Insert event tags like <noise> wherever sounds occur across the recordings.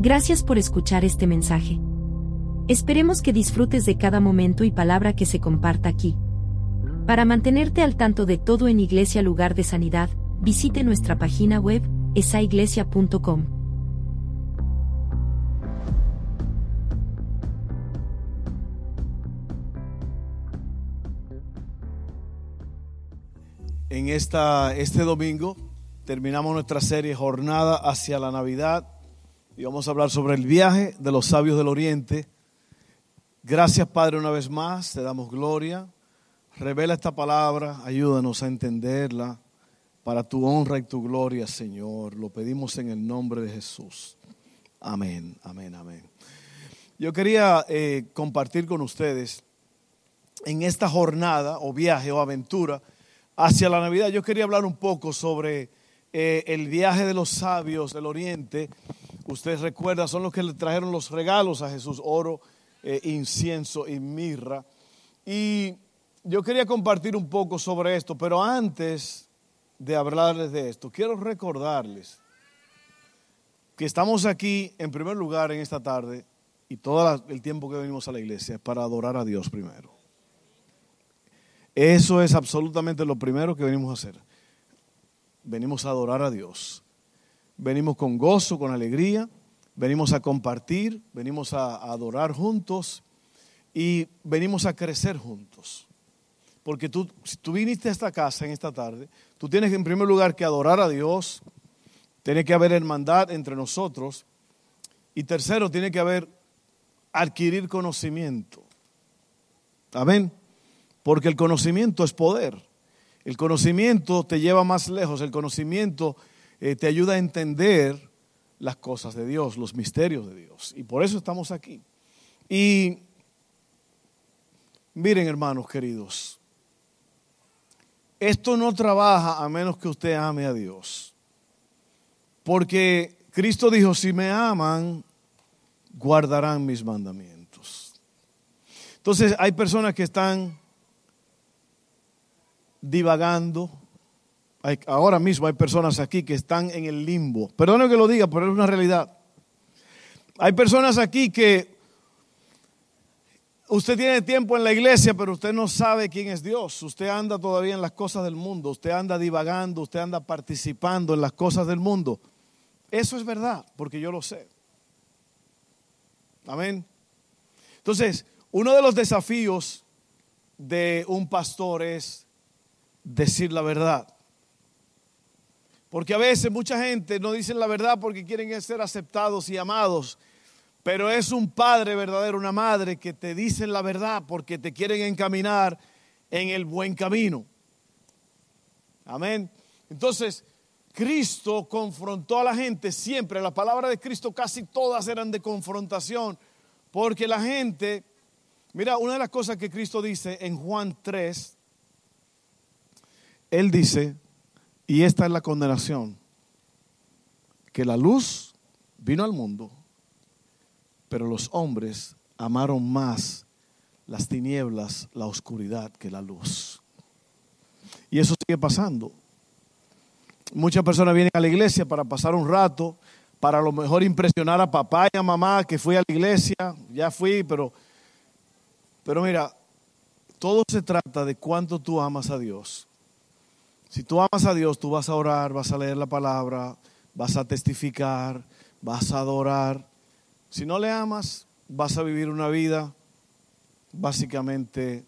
Gracias por escuchar este mensaje. Esperemos que disfrutes de cada momento y palabra que se comparta aquí. Para mantenerte al tanto de todo en Iglesia Lugar de Sanidad, visite nuestra página web, esaiglesia.com. En esta, este domingo terminamos nuestra serie Jornada hacia la Navidad y vamos a hablar sobre el viaje de los sabios del Oriente. Gracias Padre una vez más, te damos gloria. Revela esta palabra, ayúdanos a entenderla para tu honra y tu gloria, Señor. Lo pedimos en el nombre de Jesús. Amén, amén, amén. Yo quería eh, compartir con ustedes en esta jornada o viaje o aventura hacia la Navidad, yo quería hablar un poco sobre eh, el viaje de los sabios del Oriente. Ustedes recuerdan, son los que le trajeron los regalos a Jesús, oro, eh, incienso y mirra. Y yo quería compartir un poco sobre esto, pero antes de hablarles de esto, quiero recordarles que estamos aquí en primer lugar en esta tarde y todo el tiempo que venimos a la iglesia es para adorar a Dios primero. Eso es absolutamente lo primero que venimos a hacer. Venimos a adorar a Dios. Venimos con gozo, con alegría. Venimos a compartir, venimos a, adorar juntos y venimos a crecer juntos. Porque tú, si tú viniste a esta casa en esta tarde, tú tienes en primer lugar que adorar a Dios, tiene que haber hermandad entre nosotros y tercero, tiene que haber adquirir conocimiento. Amén. Porque el conocimiento es poder. El conocimiento te lleva más lejos. El conocimiento eh, te ayuda a entender las cosas de Dios, los misterios de Dios. Y por eso estamos aquí. Y miren, hermanos queridos, esto no trabaja a menos que usted ame a Dios. Porque Cristo dijo, si me aman, guardarán mis mandamientos. Entonces hay personas que están divagando. Ahora mismo hay personas aquí que están en el limbo. Perdone que lo diga, pero es una realidad. Hay personas aquí que usted tiene tiempo en la iglesia, pero usted no sabe quién es Dios. Usted anda todavía en las cosas del mundo. Usted anda divagando, usted anda participando en las cosas del mundo. Eso es verdad, porque yo lo sé. Amén. Entonces, uno de los desafíos de un pastor es decir la verdad. Porque a veces mucha gente no dice la verdad porque quieren ser aceptados y amados. Pero es un padre verdadero, una madre que te dicen la verdad porque te quieren encaminar en el buen camino. Amén. Entonces, Cristo confrontó a la gente siempre. La palabra de Cristo casi todas eran de confrontación. Porque la gente, mira, una de las cosas que Cristo dice en Juan 3, él dice, y esta es la condenación, que la luz vino al mundo, pero los hombres amaron más las tinieblas, la oscuridad que la luz. Y eso sigue pasando. Muchas personas vienen a la iglesia para pasar un rato, para a lo mejor impresionar a papá y a mamá que fui a la iglesia, ya fui, pero, pero mira, todo se trata de cuánto tú amas a Dios. Si tú amas a Dios, tú vas a orar, vas a leer la palabra, vas a testificar, vas a adorar. Si no le amas, vas a vivir una vida básicamente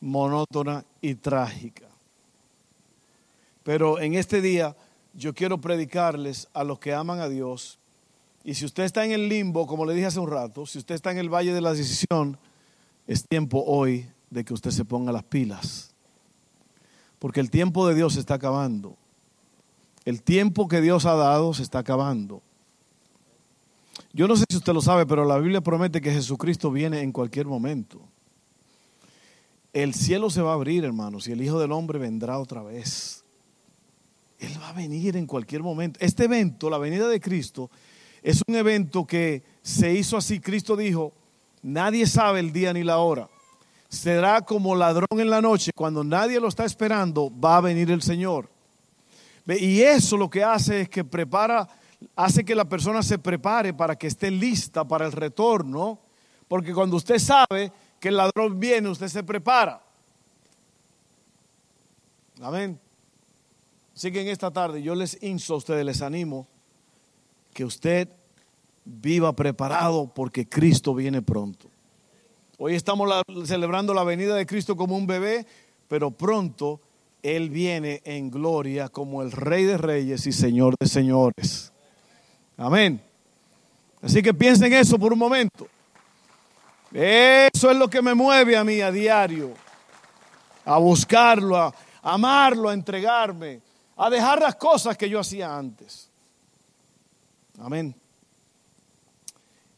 monótona y trágica. Pero en este día yo quiero predicarles a los que aman a Dios. Y si usted está en el limbo, como le dije hace un rato, si usted está en el valle de la decisión, es tiempo hoy de que usted se ponga las pilas porque el tiempo de Dios se está acabando. El tiempo que Dios ha dado se está acabando. Yo no sé si usted lo sabe, pero la Biblia promete que Jesucristo viene en cualquier momento. El cielo se va a abrir, hermanos, y el Hijo del Hombre vendrá otra vez. Él va a venir en cualquier momento. Este evento, la venida de Cristo, es un evento que se hizo así. Cristo dijo, nadie sabe el día ni la hora será como ladrón en la noche, cuando nadie lo está esperando, va a venir el Señor. Y eso lo que hace es que prepara hace que la persona se prepare para que esté lista para el retorno, porque cuando usted sabe que el ladrón viene, usted se prepara. Amén. Así que en esta tarde yo les insto a ustedes, les animo que usted viva preparado porque Cristo viene pronto. Hoy estamos celebrando la venida de Cristo como un bebé, pero pronto Él viene en gloria como el Rey de Reyes y Señor de Señores. Amén. Así que piensen eso por un momento. Eso es lo que me mueve a mí a diario. A buscarlo, a amarlo, a entregarme, a dejar las cosas que yo hacía antes. Amén.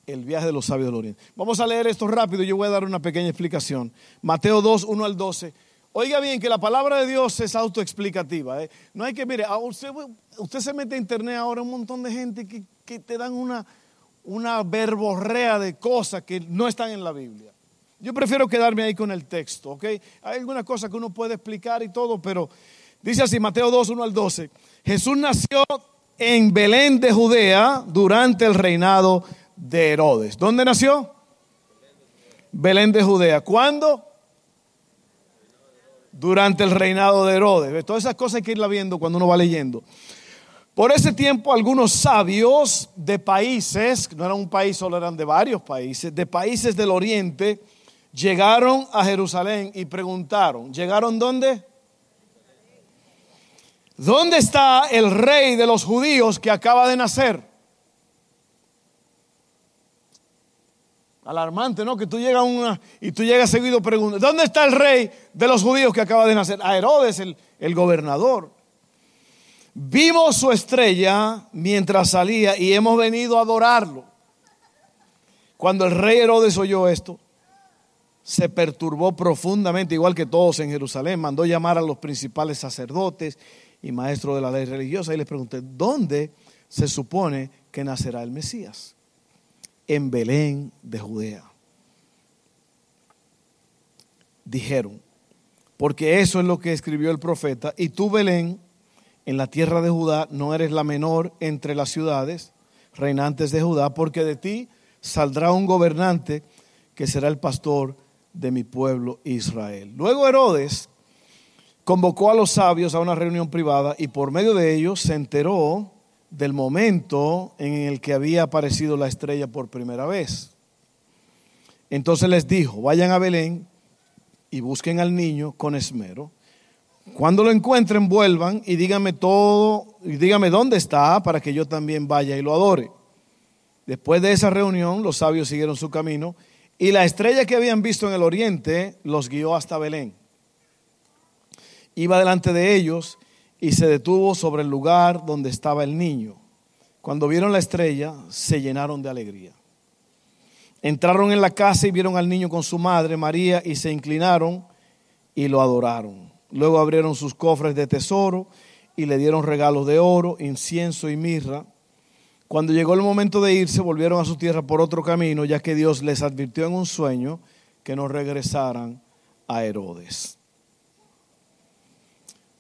El viaje de los sabios del Oriente. Vamos a leer esto rápido yo voy a dar una pequeña explicación. Mateo 2, 1 al 12. Oiga bien que la palabra de Dios es autoexplicativa. ¿eh? No hay que, mire, usted, usted, se mete a internet ahora un montón de gente que, que te dan una, una verborrea de cosas que no están en la Biblia. Yo prefiero quedarme ahí con el texto, ¿ok? Hay algunas cosas que uno puede explicar y todo, pero dice así, Mateo 2, 1 al 12. Jesús nació en Belén de Judea durante el reinado de Herodes. ¿Dónde nació? Belén de Judea. ¿Cuándo? Durante el reinado de Herodes. Todas esas cosas hay que irla viendo cuando uno va leyendo. Por ese tiempo algunos sabios de países, no era un país solo, eran de varios países, de países del oriente, llegaron a Jerusalén y preguntaron, ¿llegaron dónde? ¿Dónde está el rey de los judíos que acaba de nacer? Alarmante, ¿no? Que tú llegas una y tú llegas seguido preguntando, ¿dónde está el rey de los judíos que acaba de nacer? A Herodes, el, el gobernador. Vimos su estrella mientras salía y hemos venido a adorarlo. Cuando el rey Herodes oyó esto, se perturbó profundamente, igual que todos en Jerusalén. Mandó llamar a los principales sacerdotes y maestros de la ley religiosa y les pregunté, ¿dónde se supone que nacerá el Mesías? En Belén de Judea. Dijeron, porque eso es lo que escribió el profeta, y tú Belén, en la tierra de Judá no eres la menor entre las ciudades reinantes de Judá, porque de ti saldrá un gobernante que será el pastor de mi pueblo Israel. Luego Herodes convocó a los sabios a una reunión privada y por medio de ellos se enteró del momento en el que había aparecido la estrella por primera vez. Entonces les dijo, vayan a Belén y busquen al niño con esmero cuando lo encuentren, vuelvan y díganme todo, y díganme dónde está para que yo también vaya y lo adore. Después de esa reunión, los sabios siguieron su camino y la estrella que habían visto en el oriente los guió hasta Belén. Iba delante de ellos y se detuvo sobre el lugar donde estaba el niño. Cuando vieron la estrella, se llenaron de alegría. Entraron en la casa y vieron al niño con su madre María y se inclinaron y lo adoraron. Luego abrieron sus cofres de tesoro y le dieron regalos de oro, incienso y mirra. Cuando llegó el momento de irse, volvieron a su tierra por otro camino, ya que Dios les advirtió en un sueño que no regresaran a Herodes.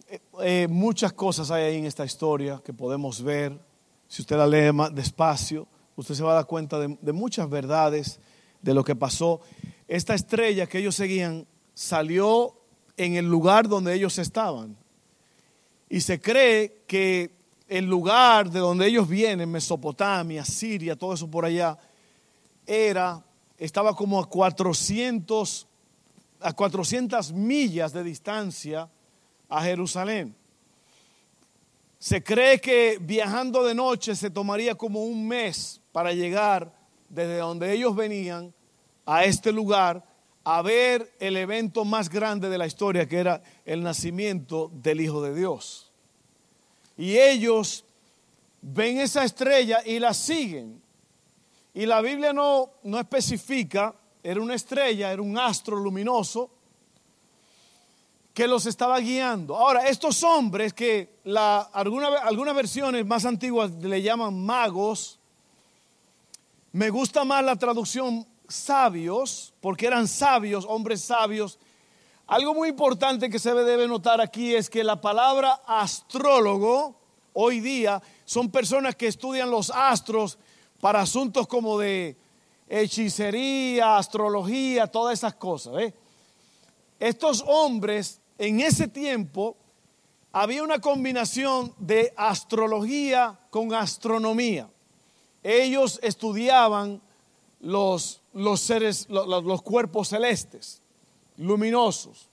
Eh, eh, muchas cosas hay ahí en esta historia que podemos ver. Si usted la lee despacio, usted se va a dar cuenta de, de muchas verdades de lo que pasó. Esta estrella que ellos seguían salió en el lugar donde ellos estaban. Y se cree que el lugar de donde ellos vienen, Mesopotamia, Siria, todo eso por allá, era, estaba como a 400, a 400 millas de distancia a Jerusalén. Se cree que viajando de noche se tomaría como un mes para llegar desde donde ellos venían a este lugar a ver el evento más grande de la historia, que era el nacimiento del Hijo de Dios. Y ellos ven esa estrella y la siguen. Y la Biblia no, no especifica, era una estrella, era un astro luminoso que los estaba guiando. Ahora, estos hombres que algunas versiones más antiguas le llaman magos, me gusta más la traducción sabios, porque eran sabios, hombres sabios. Algo muy importante que se debe notar aquí es que la palabra astrólogo hoy día son personas que estudian los astros para asuntos como de hechicería, astrología, todas esas cosas. Estos hombres en ese tiempo había una combinación de astrología con astronomía. Ellos estudiaban los, los seres, los, cuerpos celestes, luminosos.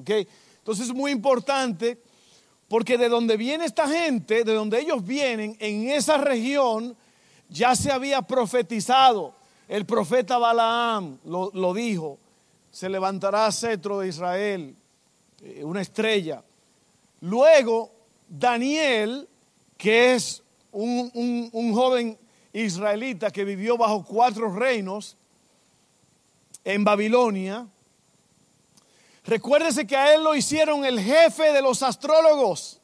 ¿okay? Entonces es muy importante porque de donde viene esta gente, de donde ellos vienen, en esa región ya se había profetizado. El profeta Balaam lo, dijo, se levantará cetro de Israel, una estrella. Luego, Daniel, que es un, un, un joven israelita que vivió bajo cuatro reinos en Babilonia, Recuérdese que a él lo hicieron el jefe de los astrólogos.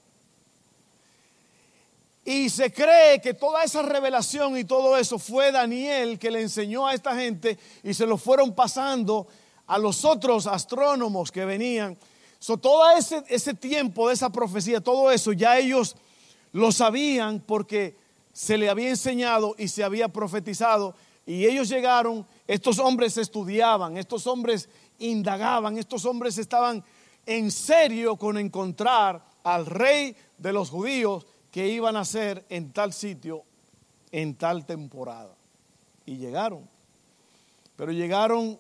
Y se cree que toda esa revelación y todo eso fue Daniel que le enseñó a esta gente y se lo fueron pasando a los otros astrónomos que venían. So, todo ese, ese tiempo de esa profecía, todo eso ya ellos lo sabían porque se le había enseñado y se había profetizado. Y ellos llegaron, estos hombres estudiaban, estos hombres indagaban, estos hombres estaban en serio con encontrar al rey de los judíos que iban a ser en tal sitio, en tal temporada. Y llegaron. Pero llegaron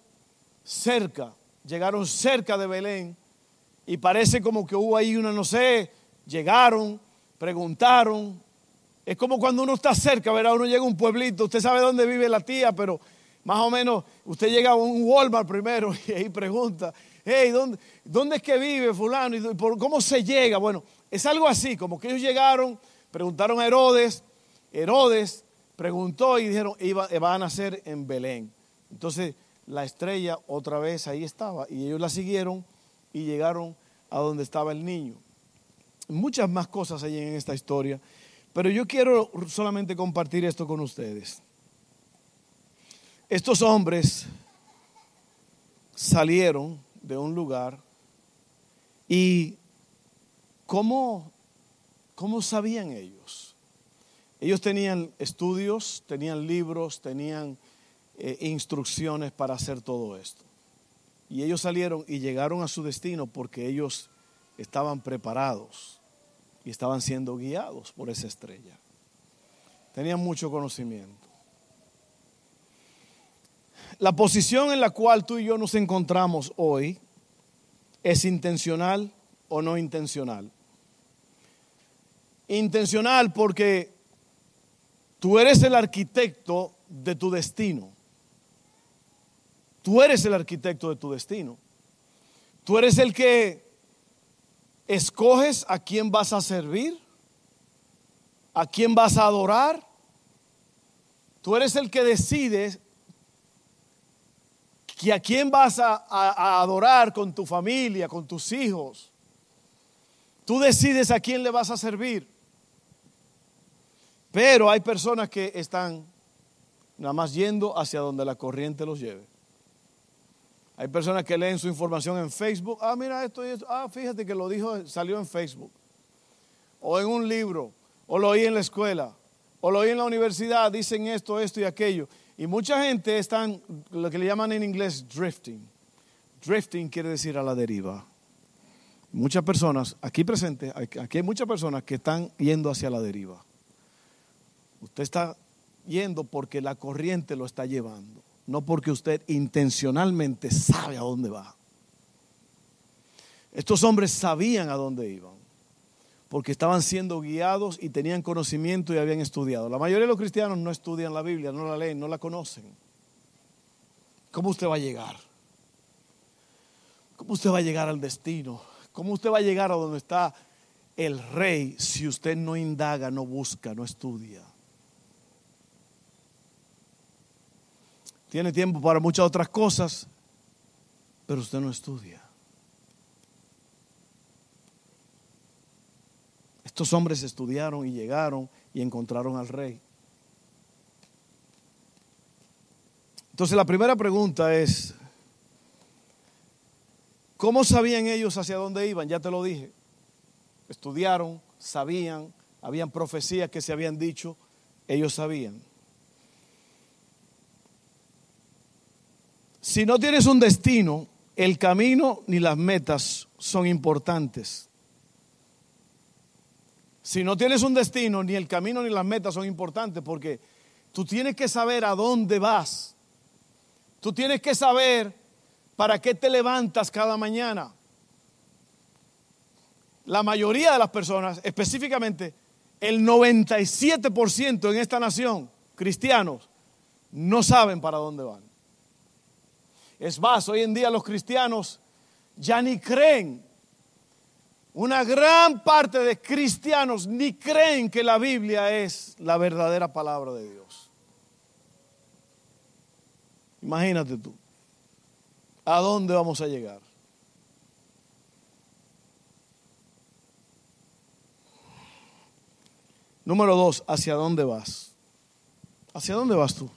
cerca, llegaron cerca de Belén y parece como que hubo ahí una, no sé, llegaron, preguntaron. Es como cuando uno está cerca, ¿verdad? Uno llega a un pueblito, usted sabe dónde vive la tía, pero más o menos, usted llega a un Walmart primero <laughs> y ahí pregunta, hey, ¿dónde, dónde es que vive fulano? ¿Y por, cómo se llega? Bueno, es algo así, como que ellos llegaron, preguntaron a Herodes, Herodes preguntó y dijeron, iba, van a nacer en Belén. Entonces, la estrella otra vez ahí estaba y ellos la siguieron y llegaron a donde estaba el niño. Muchas más cosas hay en esta historia, pero yo quiero solamente compartir esto con ustedes. Estos hombres salieron de un lugar y ¿cómo, cómo sabían ellos? Ellos tenían estudios, tenían libros, tenían eh, instrucciones para hacer todo esto. Y ellos salieron y llegaron a su destino porque ellos estaban preparados y estaban siendo guiados por esa estrella. Tenían mucho conocimiento. La posición en la cual tú y yo nos encontramos hoy es intencional o no intencional. Intencional porque tú eres el arquitecto de tu destino. Tú eres el arquitecto de tu destino. Tú eres el que escoges a quién vas a servir, a quién vas a adorar. Tú eres el que decides a quién vas a, a, adorar con tu familia, con tus hijos. Tú decides a quién le vas a servir. Pero hay personas que están nada más yendo hacia donde la corriente los lleve. Hay personas que leen su información en Facebook. Ah, mira esto y esto. Ah, fíjate que lo dijo, salió en Facebook. O en un libro. O lo oí en la escuela. O lo oí en la universidad. Dicen esto, esto y aquello. Y mucha gente están, lo que le llaman en inglés drifting. Drifting quiere decir a la deriva. Muchas personas, aquí presentes, aquí hay muchas personas que están yendo hacia la deriva. Usted está yendo porque la corriente lo está llevando, no porque usted intencionalmente sabe a dónde va. Estos hombres sabían a dónde iban porque estaban siendo guiados y tenían conocimiento y habían estudiado. La mayoría de los cristianos no estudian la Biblia, no la leen, no la conocen. ¿Cómo usted va a llegar? ¿Cómo usted va a llegar al destino? ¿Cómo usted va a llegar a donde está el rey si usted no indaga, no busca, no estudia? Tiene tiempo para muchas otras cosas, pero usted no estudia. Estos hombres estudiaron y llegaron y encontraron al rey. Entonces la primera pregunta es, ¿cómo sabían ellos hacia dónde iban? Ya te lo dije. Estudiaron, sabían, habían profecías que se habían dicho, ellos sabían. Si no tienes un destino, el camino ni las metas son importantes. Si no tienes un destino, ni el camino ni las metas son importantes porque tú tienes que saber a dónde vas. Tú tienes que saber para qué te levantas cada mañana. La mayoría de las personas, específicamente el 97% en esta nación, cristianos, no saben para dónde van. Es más, hoy en día los cristianos ya ni creen. Una gran parte de cristianos ni creen que la Biblia es la verdadera palabra de Dios. Imagínate tú, ¿a dónde vamos a llegar? Número dos, ¿hacia dónde vas? ¿Hacia dónde vas tú?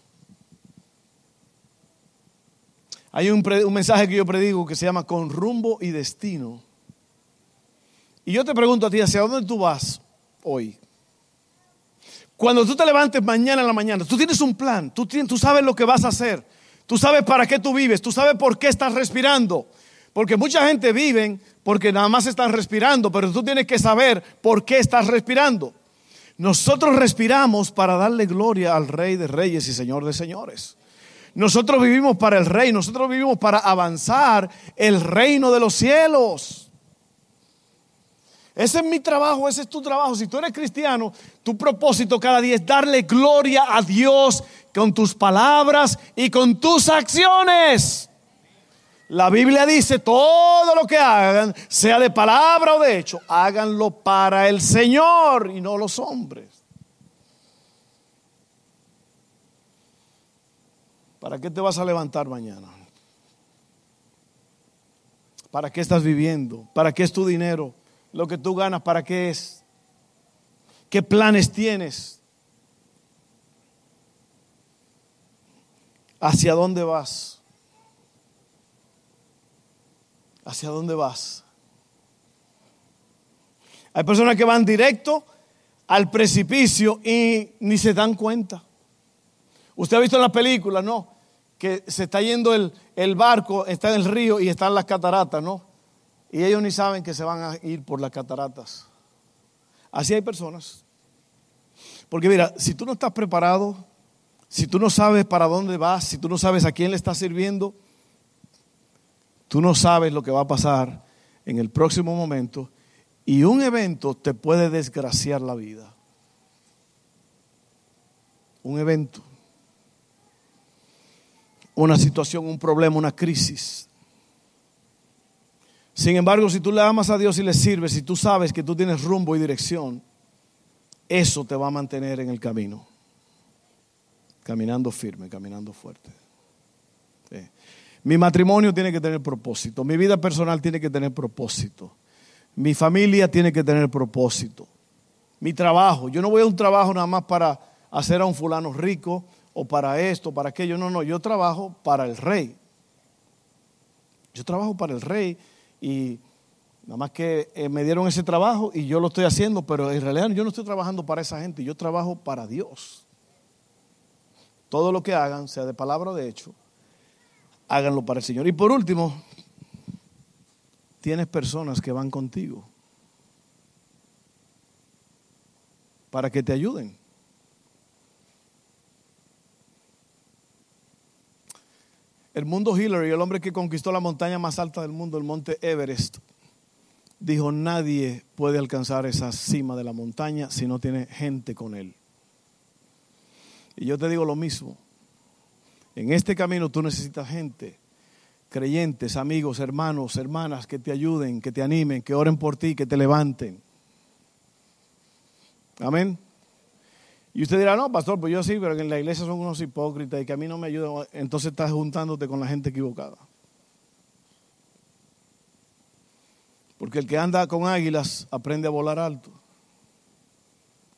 Hay un, mensaje que yo predigo que se llama Con rumbo y destino. Y yo te pregunto a ti, ¿hacia dónde tú vas hoy? Cuando tú te levantes mañana en la mañana, tú tienes un plan, tú, tú sabes lo que vas a hacer, tú sabes para qué tú vives, tú sabes por qué estás respirando. Porque mucha gente vive porque nada más están respirando, pero tú tienes que saber por qué estás respirando. Nosotros respiramos para darle gloria al Rey de Reyes y Señor de Señores. Nosotros vivimos para el rey, nosotros vivimos para avanzar el reino de los cielos. Ese es mi trabajo, ese es tu trabajo. Si tú eres cristiano, tu propósito cada día es darle gloria a Dios con tus palabras y con tus acciones. La Biblia dice, todo lo que hagan, sea de palabra o de hecho, háganlo para el Señor y no los hombres. ¿Para qué te vas a levantar mañana? ¿Para qué estás viviendo? ¿Para qué es tu dinero? Lo que tú ganas, ¿para qué es? ¿Qué planes tienes? ¿Hacia dónde vas? ¿Hacia dónde vas? Hay personas que van directo al precipicio y ni se dan cuenta. Usted ha visto en la película, ¿no? Que se está yendo el, el, barco, está en el río y están las cataratas, ¿no? Y ellos ni saben que se van a ir por las cataratas. Así hay personas. Porque mira, si tú no estás preparado, si tú no sabes para dónde vas, si tú no sabes a quién le estás sirviendo, tú no sabes lo que va a pasar en el próximo momento y un evento te puede desgraciar la vida. Un evento una situación, un problema, una crisis. Sin embargo, si tú le amas a Dios y le sirves, si tú sabes que tú tienes rumbo y dirección, eso te va a mantener en el camino. Caminando firme, caminando fuerte. Mi matrimonio tiene que tener propósito. Mi vida personal tiene que tener propósito. Mi familia tiene que tener propósito. Mi trabajo. Yo no voy a un trabajo nada más para hacer a un fulano rico o para esto, para aquello. No, no, yo trabajo para el rey. Yo trabajo para el rey y nada más que eh, me dieron ese trabajo y yo lo estoy haciendo, pero en realidad yo no estoy trabajando para esa gente, yo trabajo para Dios. Todo lo que hagan, sea de palabra o de hecho, háganlo para el Señor. Y por último, tienes personas que van contigo para que te ayuden. El mundo Hillary, el hombre que conquistó la montaña más alta del mundo, el monte Everest, dijo, nadie puede alcanzar esa cima de la montaña si no tiene gente con él. Y yo te digo lo mismo. En este camino tú necesitas gente, creyentes, amigos, hermanos, hermanas, que te ayuden, que te animen, que oren por ti, que te levanten. Amén. Y usted dirá, no, pastor, pues yo sí, pero que en la iglesia son unos hipócritas y que a mí no me ayudan. Entonces estás juntándote con la gente equivocada. Porque el que anda con águilas aprende a volar alto.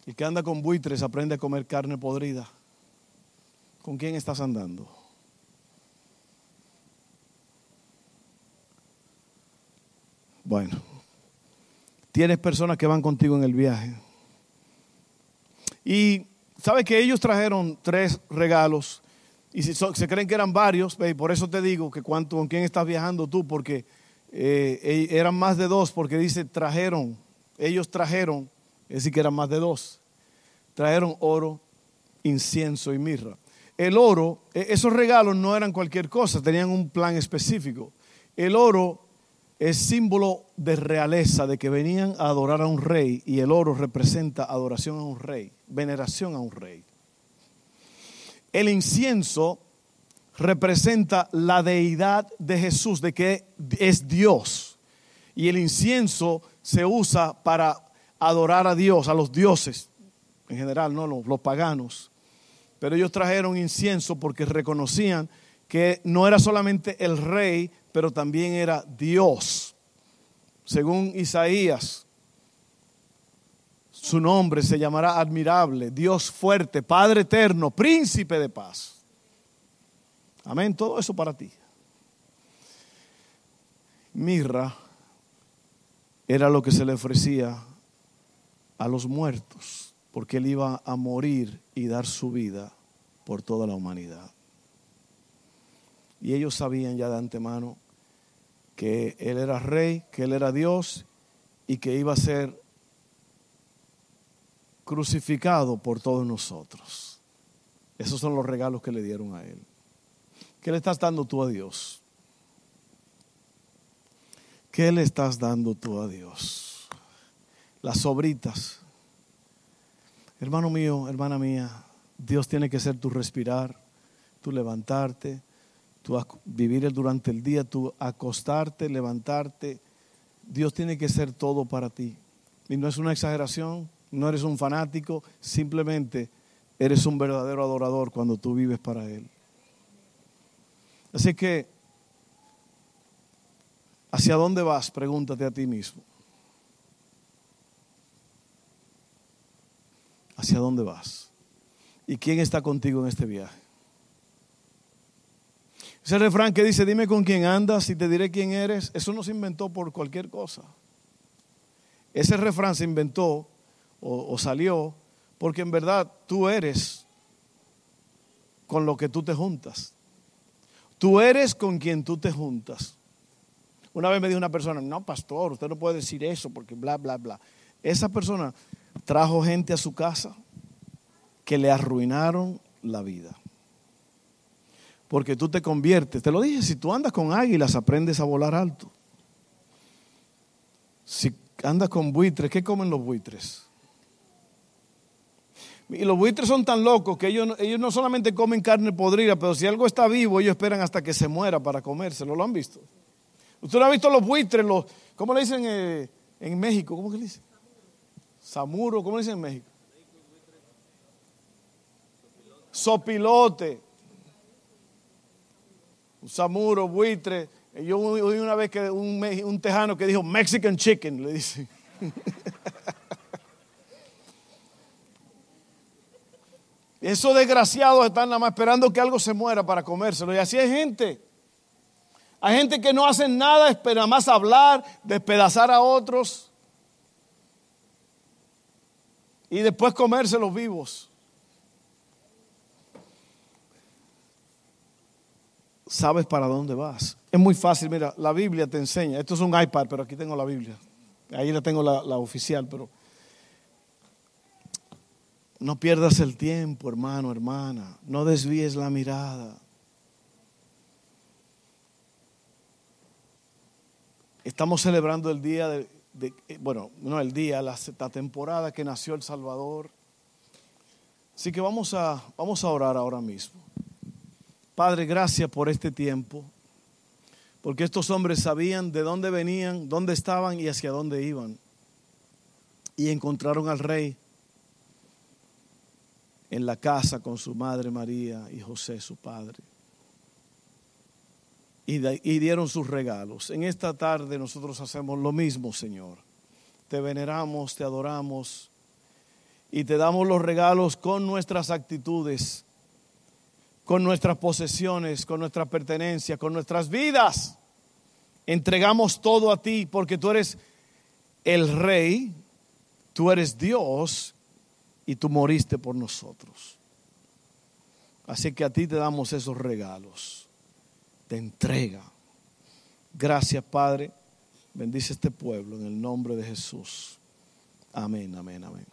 El que anda con buitres aprende a comer carne podrida. ¿Con quién estás andando? Bueno, tienes personas que van contigo en el viaje. Y sabe que ellos trajeron tres regalos y si se creen que eran varios, por eso te digo que cuánto, con quién estás viajando tú, porque eh, e, eran más de dos, porque dice trajeron, ellos trajeron, es decir, que eran más de dos. Trajeron oro, incienso y mirra. El oro, e, esos regalos no eran cualquier cosa, tenían un plan específico. El oro es símbolo de realeza, de que venían a adorar a un rey, y el oro representa adoración a un rey, veneración a un rey. El incienso representa la deidad de Jesús, de que es Dios. Y el incienso se usa para adorar a Dios, a los dioses, en general, no los, paganos. Pero ellos trajeron incienso porque reconocían que no era solamente el rey, pero también era Dios. Según Isaías, su nombre se llamará admirable, Dios fuerte, Padre eterno, príncipe de paz. Amén, todo eso para ti. Mirra era lo que se le ofrecía a los muertos, porque él iba a morir y dar su vida por toda la humanidad. Y ellos sabían ya de antemano que él era rey, que él era Dios y que iba a ser crucificado por todos nosotros. Esos son los regalos que le dieron a Él. ¿Qué le estás dando tú a Dios? ¿Qué le estás dando tú a Dios? Las sobritas. Hermano mío, hermana mía, Dios tiene que ser tu respirar, tu levantarte, tu vivir durante el día, tu acostarte, levantarte. Dios tiene que ser todo para ti. Y no es una exageración, no eres un fanático, simplemente eres un verdadero adorador cuando tú vives para Él. Así que, ¿hacia dónde vas? Pregúntate a ti mismo. ¿Hacia dónde vas? ¿Y quién está contigo en este viaje? Ese refrán que dice, dime con quién andas y te diré quién eres, eso no se inventó por cualquier cosa. Ese refrán se inventó o, salió, porque en verdad tú eres con lo que tú te juntas. Tú eres con quien tú te juntas. Una vez me dijo una persona, no, pastor, usted no puede decir eso porque bla, bla, bla. Esa persona trajo gente a su casa que le arruinaron la vida. Porque tú te conviertes, te lo dije, si tú andas con águilas aprendes a volar alto. Si andas con buitres, ¿qué comen los buitres? Y los buitres son tan locos que ellos, ellos no solamente comen carne podrida, pero si algo está vivo, ellos esperan hasta que se muera para comérselo. ¿Lo han visto? ¿Usted no ha visto los buitres? Los, ¿Cómo le dicen eh, en México? ¿Cómo que le dicen? Samuro, ¿cómo le dicen en México? Sopilote. Un samuro, buitre. Yo oí una vez que un, un tejano que dijo Mexican chicken, le dicen. <laughs> Esos desgraciados están nada más esperando que algo se muera para comérselo. Y así hay gente. Hay gente que no hace nada, espera más hablar, despedazar a otros y después comérselos vivos. Sabes para dónde vas. Es muy fácil, mira, la Biblia te enseña. Esto es un iPad, pero aquí tengo la Biblia. Ahí la tengo la, la oficial, pero no pierdas el tiempo, hermano, hermana. No desvíes la mirada. Estamos celebrando el día de, bueno, no el día, la, temporada que nació El Salvador. Así que vamos a, vamos a orar ahora mismo. Padre, gracias por este tiempo, porque estos hombres sabían de dónde venían, dónde estaban y hacia dónde iban. Y encontraron al rey en la casa con su madre María y José su padre. Y, dieron sus regalos. En esta tarde nosotros hacemos lo mismo, Señor. Te veneramos, te adoramos y te damos los regalos con nuestras actitudes, con nuestras posesiones, con nuestra pertenencia, con nuestras vidas. Entregamos todo a ti porque tú eres el rey, tú eres Dios y tú moriste por nosotros. Así que a ti te damos esos regalos de entrega. Gracias, Padre. Bendice este pueblo en el nombre de Jesús. Amén, amén, amén.